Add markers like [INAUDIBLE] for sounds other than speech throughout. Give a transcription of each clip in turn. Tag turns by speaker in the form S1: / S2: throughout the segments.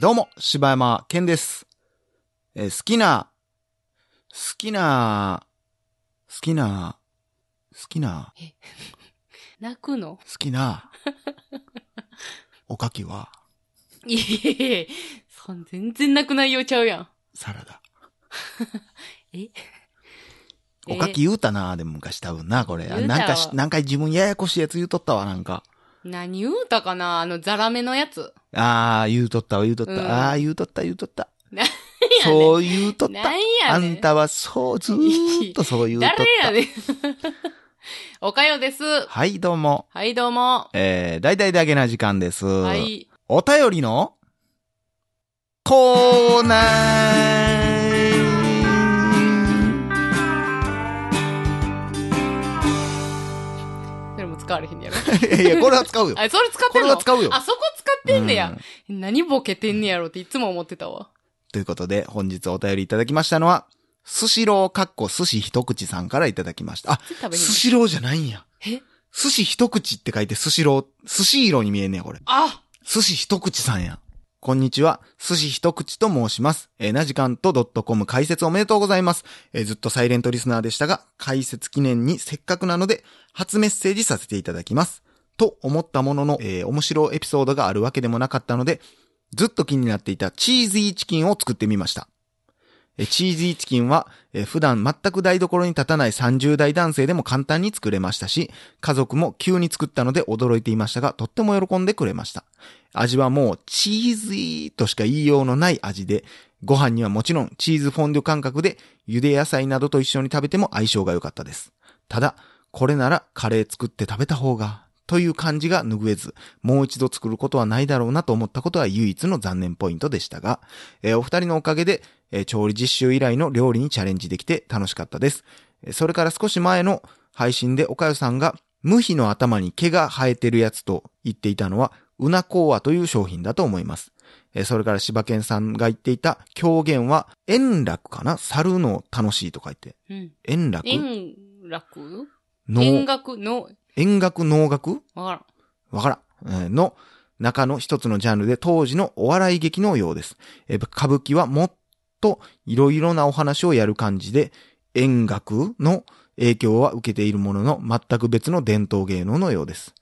S1: どうも、柴山健です。えー好きな、好きな、好きな、好きな、[LAUGHS]
S2: 泣くの？
S1: 好きな、おかきは、
S2: いえいえそん全然泣く内容ちゃうやん。
S1: サラダ。[LAUGHS]
S2: え？
S1: おかき言うたな、でも昔多分な、これ。なんかし、なんか自分ややこしいやつ言うとったわ、なんか。
S2: 何言うたかなあの、ザラメのやつ。
S1: あー、言うとったわ、言うとった。
S2: うん
S1: あー、言うとった、言うとった。
S2: なん
S1: そう言うとった。
S2: なんやねん。
S1: あんたはそう、ずーっとそう言うとった。
S2: 誰やねん。[LAUGHS] おかよです。
S1: はい、どうも。
S2: はい、どうも。
S1: えー、大々だけな時間です。
S2: はい。
S1: お便りのコーナ
S2: そ使われへんねやろ。[LAUGHS]
S1: ーいや、これは使うよ。[LAUGHS]
S2: あ、それ使って
S1: こ
S2: んの？
S1: れは使うよ。
S2: あ、そこ使ってんねや
S1: う。ん
S2: 何ボケてんねやろっていつも思ってたわ。
S1: ということで、本日お便りいただきましたのは、スシローかっこ寿司一口さんからいただきました。あ、スシローじゃないんや。
S2: え？
S1: 寿司一口って書いてスシロー、寿司色に見えんねや、これ。
S2: あ
S1: 寿司一口さんや。こんにちは。寿司一口と申します。えー、なじかんとドットコム解説おめでとうございます。えーずっとサイレントリスナーでしたが、解説記念にせっかくなので、初メッセージさせていただきます。と思ったものの、えー面白いエピソードがあるわけでもなかったので、ずっと気になっていたチーズイーチキンを作ってみました。チーズイチキンは、普段全く台所に立たない30代男性でも簡単に作れましたし、家族も急に作ったので驚いていましたが、とっても喜んでくれました。味はもうチーズイーとしか言いようのない味で、ご飯にはもちろんチーズフォンデュ感覚で、茹で野菜などと一緒に食べても相性が良かったです。ただ、これならカレー作って食べた方が、という感じが拭えず、もう一度作ることはないだろうなと思ったことは唯一の残念ポイントでしたが、えーお二人のおかげで、えー調理実習以来の料理にチャレンジできて楽しかったです。えーそれから少し前の配信でおかゆさんが、無比の頭に毛が生えてるやつと言っていたのは、うなこうわという商品だと思います。えーそれから柴犬さんが言っていた狂言は、円楽かな？猿の楽しいと書いて。
S2: うん。
S1: 円楽？
S2: 円楽？
S1: の
S2: 円楽？の、
S1: 円楽？能楽？
S2: わからん。
S1: わからん。えーの中の一つのジャンルで当時のお笑い劇のようです。えー歌舞伎はもっといろいろなお話をやる感じで、演楽の影響は受けているものの全く別の伝統芸能のようです。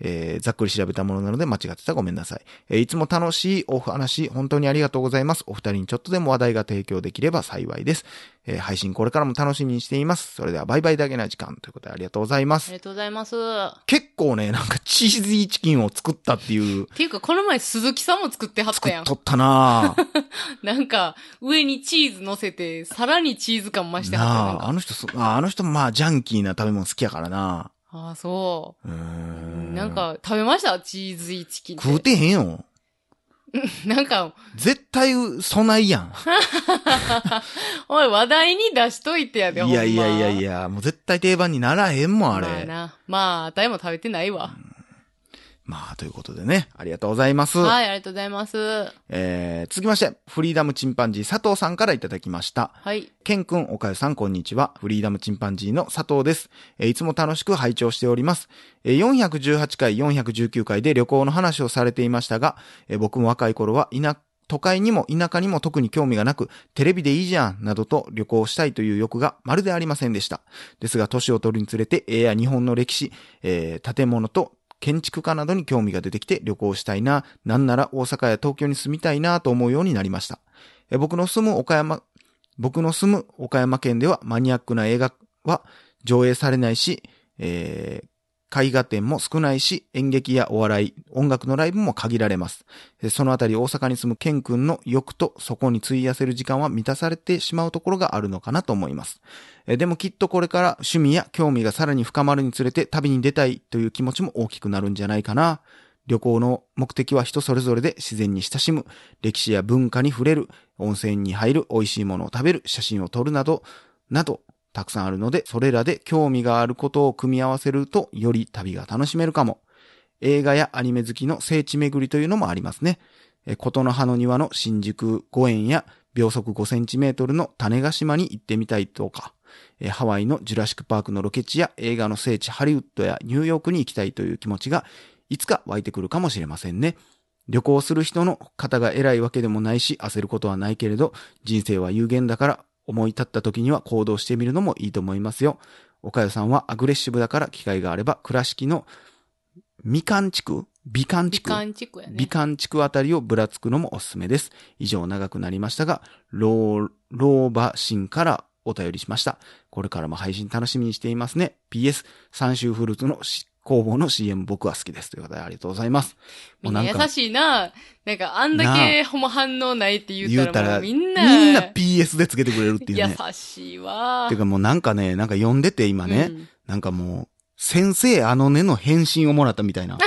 S1: えーざっくり調べたものなので間違ってたらごめんなさい。えーいつも楽しいお話、本当にありがとうございます。お二人にちょっとでも話題が提供できれば幸いです。えー配信これからも楽しみにしています。それではバイバイだけな時間ということでありがとうございます
S2: あ。りがとうございます。っ
S1: 結構ね、なんかチーズイーチキンを作ったっていう、
S2: ていうか、この前鈴木さんも作ってはったやん
S1: 作っと。ったなぁ。[LAUGHS]
S2: なんか、上にチーズ乗せて、さらにチーズ感増してはったな
S1: あ、の人あの人まあジャンキーな食べ物好きやからな
S2: ああ、そう
S1: ー
S2: う。
S1: ん。
S2: なん、か、食べました？チーズイーチキン。
S1: 食うてへんよ。[LAUGHS]
S2: なんか、
S1: 絶対、そないやん。[LAUGHS]
S2: おい、話題に出しといてやで、
S1: いやいやいやいや、もう絶対定番にならへんもん、あれ。
S2: まあな。まあ、あたいも食べてないわ。
S1: まあ、ということでね、ありがとうございます。
S2: はい、ありがとうございます。
S1: えー、続きまして、フリーダムチンパンジー佐藤さんからいただきました。
S2: はい。
S1: ケン君、岡かさん、こんにちは。フリーダムチンパンジーの佐藤です。えーいつも楽しく拝聴しております。えー418回、419回で旅行の話をされていましたが、えー僕も若い頃は田、都会にも田舎にも特に興味がなく、テレビでいいじゃん、などと旅行したいという欲がまるでありませんでした。ですが、年を取るにつれて、絵や日本の歴史、えー建物と建築家などに興味が出てきて旅行したいな、なんなら大阪や東京に住みたいなと思うようになりました。え僕の住む岡山、僕の住む岡山県ではマニアックな映画は上映されないし、えー絵画展も少ないし、演劇やお笑い、音楽のライブも限られます。そのあたり大阪に住むケン君の欲とそこに費やせる時間は満たされてしまうところがあるのかなと思います。でもきっとこれから趣味や興味がさらに深まるにつれて旅に出たいという気持ちも大きくなるんじゃないかな。旅行の目的は人それぞれで自然に親しむ、歴史や文化に触れる、温泉に入る、美味しいものを食べる、写真を撮るなど、など、たくさんあるので、それらで興味があることを組み合わせると、より旅が楽しめるかも。映画やアニメ好きの聖地巡りというのもありますね。え琴の葉の庭の新宿御苑や秒速5センチメートルの種ヶ島に行ってみたいとか、えハワイのジュラシックパークのロケ地や映画の聖地ハリウッドやニューヨークに行きたいという気持ちがいつか湧いてくるかもしれませんね。旅行する人の方が偉いわけでもないし、焦ることはないけれど、人生は有限だから、思い立った時には行動してみるのもいいと思いますよ。岡代さんはアグレッシブだから機会があれば、倉敷のみかん地区美観地区
S2: 美観地区やね。
S1: 美観地区あたりをぶらつくのもおすすめです。以上長くなりましたが、ロー、ローバシンからお便りしました。これからも配信楽しみにしていますね。PS、三州フルーツのし工房の CM 僕は好きです。ということでありがとうございます。
S2: みんな優
S1: か
S2: しいな。なんか、あんだけほんま反応ないって言
S1: 言うたら、
S2: ったらもうみんな、
S1: みんな PS でつけてくれるっていうね。
S2: 優しいわ。
S1: てかもうなんかね、なんか読んでて今ね、
S2: うん
S1: なんかもう、先生あのねの返信をもらったみたいな。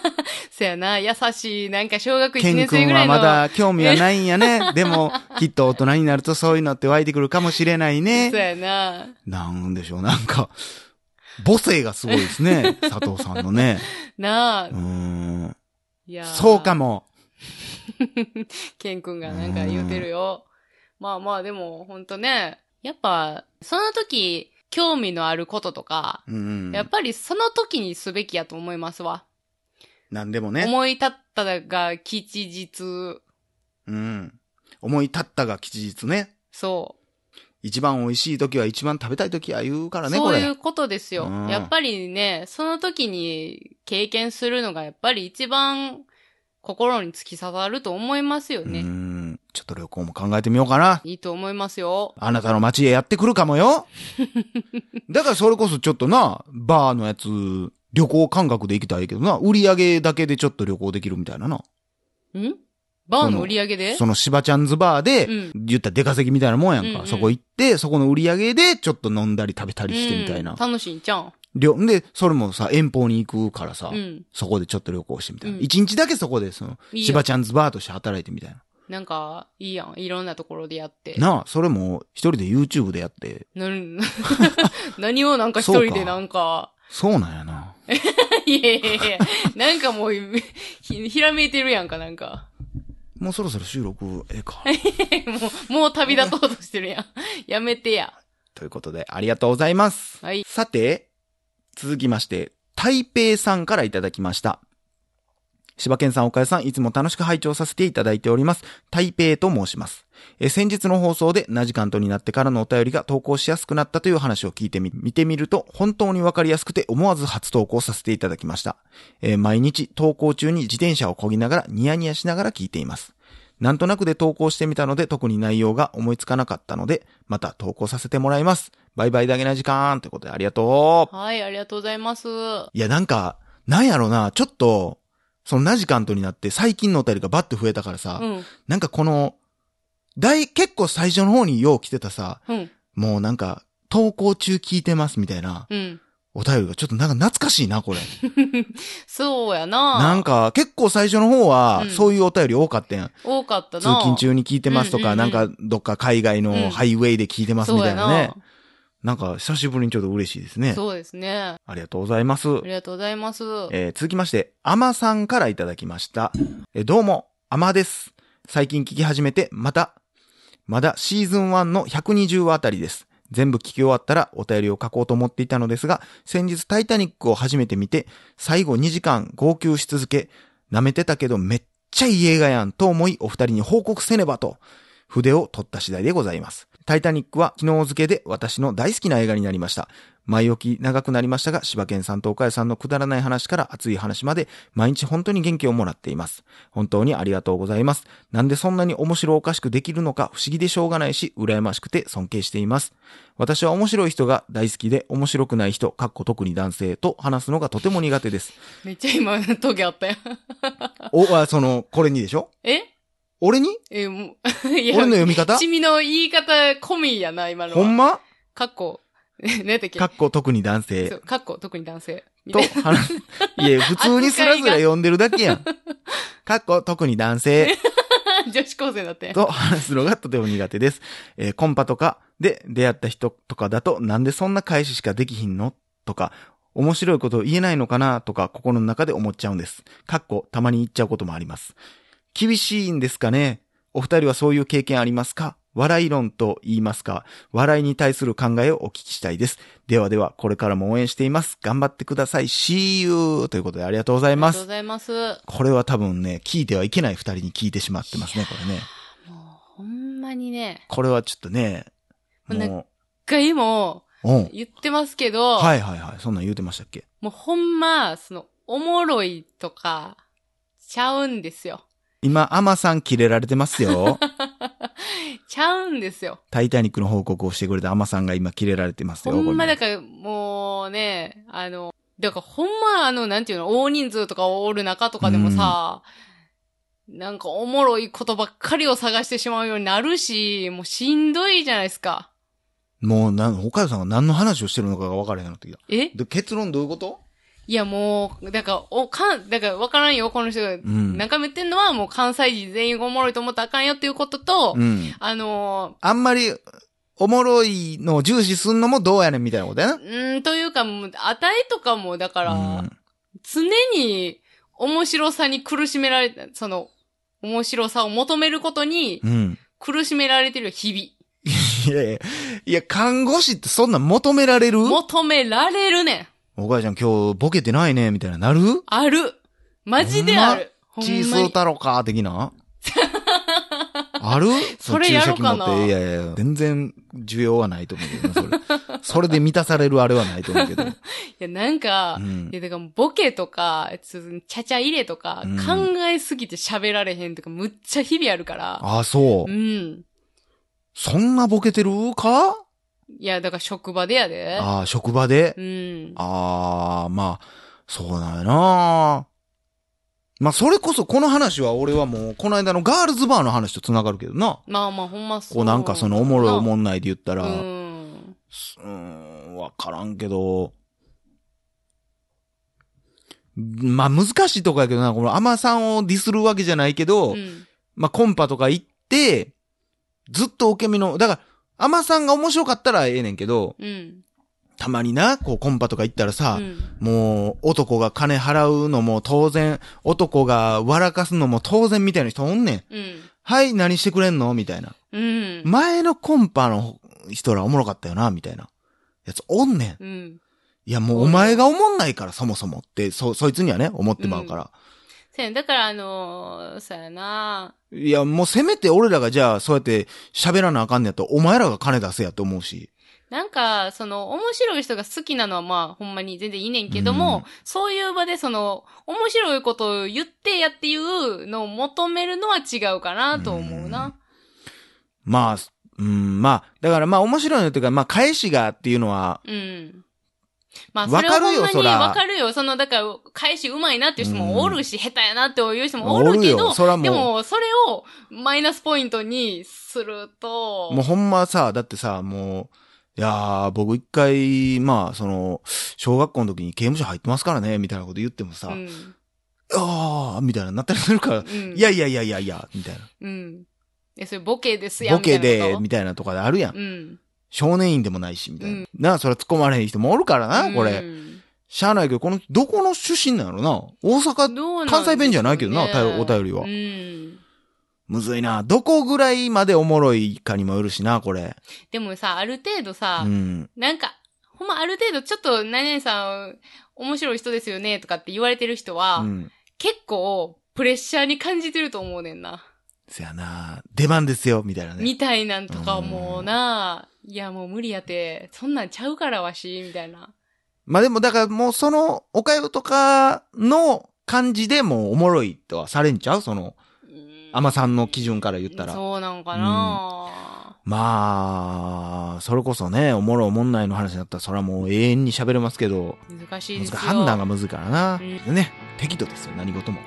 S1: [LAUGHS]
S2: そやな、優しい、なんか小学1
S1: ケン
S2: 年生ぐらいの。
S1: 君はまだ興味はないんやね。[LAUGHS] でも、きっと大人になるとそういうのって湧いてくるかもしれないね
S2: そう。やな。
S1: なんでしょう、なんか、母性がすごいですね。[LAUGHS] 佐藤さんのね。
S2: なあ
S1: うー。ん。
S2: いやー
S1: そうか。も。
S2: ケン君がなんか言うてるよ。まあまあでも、ほんとね、やっぱ、その時、興味のあることとか、
S1: うん。
S2: やっぱりその時にすべきやと思いますわ。
S1: なんでもね。
S2: 思い立ったが吉日、
S1: うん。思い立ったが吉日ね。
S2: そ
S1: 一番美味しい時は一番食べたい時は言うから
S2: う。
S1: ね。
S2: そういうことですよ
S1: うん。
S2: やっぱりね、その時に経験するのがやっぱり一番心に突き刺さると思いますよ
S1: う
S2: ね。
S1: ん。ちょっと旅行も考えてみようかな。
S2: いいと思いますよ。
S1: あなたの街へやってくるかもよ。[LAUGHS] だからそれこそちょっとな、バーのやつ、旅行感覚で行きたいけどな、売り上げだけでちょっと旅行できるみたいなな。
S2: ん？バーの売り上げで？
S1: その芝ちゃんズバーで、
S2: うん
S1: 言ったら出稼ぎみたいなもんやんか。
S2: うんうん
S1: そこ行って、そこの売り上げでちょっと飲んだり食べたりしてみたいな。
S2: うん楽しいんちゃう？ん。
S1: りょで、それもさ、遠方に行くからさ、
S2: うん。
S1: そこでちょっと旅行してみたいな。
S2: うん
S1: 一、日だけそこで、その、
S2: いいよ
S1: 芝ちゃんズバーとして働いてみたいな。
S2: なんか、いいやん。いろんなところでやって。
S1: なあ、それも一人で YouTube でやって、
S2: な [LAUGHS] 何をなんか一人でなんか、
S1: そうなんやな。[LAUGHS]
S2: いやいやいや、なんかもう、ひ、ひらめいてるやんか、なんか。
S1: もうそろそろ収録、ええか。[LAUGHS]
S2: もう、もう旅立とうとしてるやん。[LAUGHS] やめてや。
S1: ということで、ありがとうございます。
S2: はい。
S1: さて、続きまして、台北さんからいただきました。柴犬さん、岡谷さん、いつも楽しく拝聴させていただいております。台北と申します。え先日の放送で、ナジカントになってからのお便りが投稿しやすくなったという話を聞いてみ、見てみると、本当にわかりやすくて思わず初投稿させていただきました。えー毎日投稿中に自転車を漕ぎながら、ニヤニヤしながら聞いています。なんとなくで投稿してみたので、特に内容が思いつかなかったので、また投稿させてもらいます。バイバイだけな時間ということでありがとう。
S2: はい、ありがとうございます。
S1: いや、なんか、なんやろな、ちょっと、そのナジカントになって最近のお便りがバッと増えたからさ、
S2: うん。
S1: なんかこの、大、結構最初の方によう来てたさ、
S2: うん。
S1: もうなんか、投稿中聞いてますみたいな
S2: うん。
S1: お便りがちょっとなんか懐かしいな、これ。[LAUGHS]
S2: そうやな
S1: なんか結構最初の方は
S2: うん
S1: そういうお便り多かったやん。
S2: 多かった
S1: 通
S2: な
S1: 勤中に聞いてますとか、
S2: うんうんうん
S1: なんかどっか海外のハイウェイで聞いてますみたいなね。なんか久しぶりにちょっと嬉しいですね。
S2: そうですね。
S1: ありがとうございます。
S2: ありがとうございます。
S1: えー続きまして、アマさんからいただきました。えーどうも、アマです。最近聞き始めて、また、まだシーズン1の120話あたりです。全部聞き終わったらお便りを書こうと思っていたのですが、先日タイタニックを初めて見て、最後2時間号泣し続け、舐めてたけどめっちゃいい映画やんと思いお二人に報告せねばと、筆を取った次第でございます。タイタニックは昨日付けで私の大好きな映画になりました。前置き長くなりましたが、柴犬さんと岡谷さんのくだらない話から熱い話まで、毎日本当に元気をもらっています。本当にありがとうございます。なんでそんなに面白おかしくできるのか不思議でしょうがないし、羨ましくて尊敬しています。私は面白い人が大好きで、面白くない人、かっこ特に男性と話すのがとても苦手です。
S2: めっちゃ今、トゲあったよ。
S1: お、あ、その、これにでしょ？
S2: え？
S1: 俺に？
S2: え、もう、[LAUGHS] い
S1: 俺の読み方？
S2: ちみの言い方込みやな、今のは。
S1: ほんま？
S2: かっこ、ね、[LAUGHS] 何やっけ？
S1: かっこ特に男
S2: そ
S1: 性
S2: うかっこ、特に男性。み
S1: と話す。いや、[LAUGHS] 普通にスラスラ読んでるだけやん。かっこ特に男性。
S2: 女子高生だったよ。
S1: と話すのがとても苦手です。えーコンパとかで出会った人とかだとなんでそんな返ししかできひんの？とか、面白いことを言えないのかな？とか心の中で思っちゃうんです。かっこたまに言っちゃうこともあります。厳しいんですかね？お二人はそういう経験ありますか？笑い論と言いますか、笑いに対する考えをお聞きしたいです。ではでは、これからも応援しています。頑張ってください。See you! ということでありがとうございます。
S2: ありがとうございます。
S1: これは多分ね、聞いてはいけない二人に聞いてしまってますね、これね。
S2: もう、ほんまにね、
S1: これはちょっとね、
S2: もう一回も。言ってますけど、
S1: はいはいはい。そんなん言うてましたっけ？
S2: もうほんま、その、おもろいとか、ちゃうんですよ。
S1: 今、アマさんキレられてますよ。[LAUGHS]
S2: ちゃうんですよ。
S1: タイタニックの報告をしてくれたアマさんが今キレられてますよ。
S2: ほんまだから、もうね、あの、だからほんまあの、なんていうの、大人数とかおる中とかでもさ、なんかおもろいことばっかりを探してしまうようになるし、もうしんどいじゃないですか。
S1: もう、なん、岡谷さんが何の話をしてるのかが分からへんなってきた。
S2: え？
S1: で、結論どういうこと？
S2: いやもう、だから、お、かん、だからわからんよ、この人が。
S1: ん
S2: 何回も言ってんのは、もう関西人全員がおもろいと思ったらあかんよっていうことと、
S1: うん。
S2: あの
S1: あんまり、おもろいのを重視すんのもどうやねんみたいなことやな。
S2: ー、うーん、というか、もう、値とかも、だから、
S1: うん
S2: 常に面白さに苦しめられ、その、面白さを求めることに
S1: うん。
S2: 苦しめられてるよ日 [LAUGHS]
S1: いやいや、いや、看護師ってそんなん求められる？
S2: 々。求められるねん。
S1: 岡谷ちゃん今日ボケてないね、みたいな、なる？
S2: ある。マジである。ほん
S1: チース
S2: まに。
S1: 太郎か、的な？ある？[LAUGHS]
S2: それやろうかな。
S1: いやいや、全然需要はないと思うけどな、それ。[LAUGHS] それで満たされるあれはないと思うけど。[LAUGHS]
S2: いや、なんか、
S1: うん
S2: いや、だからボケとか、つちゃちゃ入れとか、
S1: うん
S2: 考えすぎて喋られへんとか、むっちゃ日々あるから。
S1: ああ、そう
S2: う。ん。
S1: そんなボケてるか？
S2: いや、だから職場でやで。
S1: ああ、職場で？
S2: う。ん。
S1: ああ、まあ、そうなんやな。まあ、それこそ、この話は俺はもう、この間のガールズバーの話と繋がるけどな。
S2: まあまあ、ほんまそう。
S1: こうなんかそのおもろいおもんないで言ったら、
S2: う。
S1: うんーん、わからんけど、まあ難しいとこやけどな、このアマさんをディスるわけじゃないけど、
S2: うん。
S1: まあコンパとか行って、ずっと受け身の、だから、アマさんが面白かったらええねんけど、
S2: うん。
S1: たまにな、こうコンパとか行ったらさ、
S2: うん
S1: もう男が金払うのも当然、男が笑かすのも当然みたいな人おんねん。
S2: うん。
S1: はい、何してくれんのみたいな。
S2: うん。
S1: 前のコンパの人らおもろかったよな、みたいな。やつおんねん。
S2: うん。
S1: いや、もうお前がおもんないから、そもそもって、そ、そいつにはね、思ってまうから。[LAUGHS]
S2: だから、あのー、そうやな。
S1: いや、もうせめて俺らがじゃあ、そうやって喋らなあかんねやったら、お前らが金出せやと思うし。
S2: なんか、その、面白い人が好きなのはまあ、ほんまに全然いいねんけども、
S1: うん
S2: そういう場でその、面白いことを言ってやっていうのを求めるのは違うかなと思うな。
S1: まあ、うん、まあ、だからまあ面白いのっていうか、まあ返しがっていうのは、
S2: うん。まあ、
S1: わかるよ
S2: それはほんまにわかるよ。その、だから、返しうまいなっていう人もおるし、下手やなっていう人もおるけどでも、それをマイナスポイントにすると、
S1: もうほんまさ、だってさ、もう、いやー、僕一回、まあ、その、小学校の時に刑務所入ってますからね、みたいなこと言ってもさ、
S2: うん。
S1: あー、みたいななったりするから、
S2: うん。
S1: いやいやいやいやいや、みたいな。
S2: うん。え、それボケですやん
S1: ボケで、
S2: みたいなこと
S1: みたいなとかであるやん。
S2: うん。
S1: 少年院でもないし、みたいな。
S2: うん
S1: なあ、それは突っ込まれへん人もおるからな、こ
S2: う
S1: れ。
S2: ん
S1: しゃあないけど、この、どこの出身なのな？大阪、
S2: どうなん
S1: 関西弁じゃないけどなお便りは
S2: うん。
S1: むずいな。どこぐらいまでおもろいかにもよるしな、これ。
S2: でもさ、ある程度さ、
S1: うん。
S2: なんか、ほんまある程度ちょっと何々さん面白い人ですよねとかって言われてる人は、
S1: うん。
S2: 結構プレッシャーに感じてると思うねんな。
S1: せやな。出番ですよ、みたいなね。
S2: みたいなんとかもうな、いやもう無理やて、そんなんちゃうからわし、みたいな。
S1: まあでも、だからもうその、おかゆとかの感じでもうおもろいとはされんちゃう？その、
S2: うん
S1: アマさんの基準から言ったら。
S2: そうなんかな、
S1: まあ、それこそね、おもろおもんないの話になったら、それはもう永遠に喋れますけど、
S2: 難しいですよ。
S1: 難判断がむずいからな。
S2: うん
S1: でね、適度ですよ、何事も。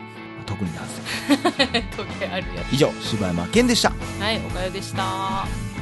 S1: 特になんですよ。[LAUGHS]
S2: 時計あるや
S1: 以上、柴山健でした。
S2: つ。はい、おかよでした。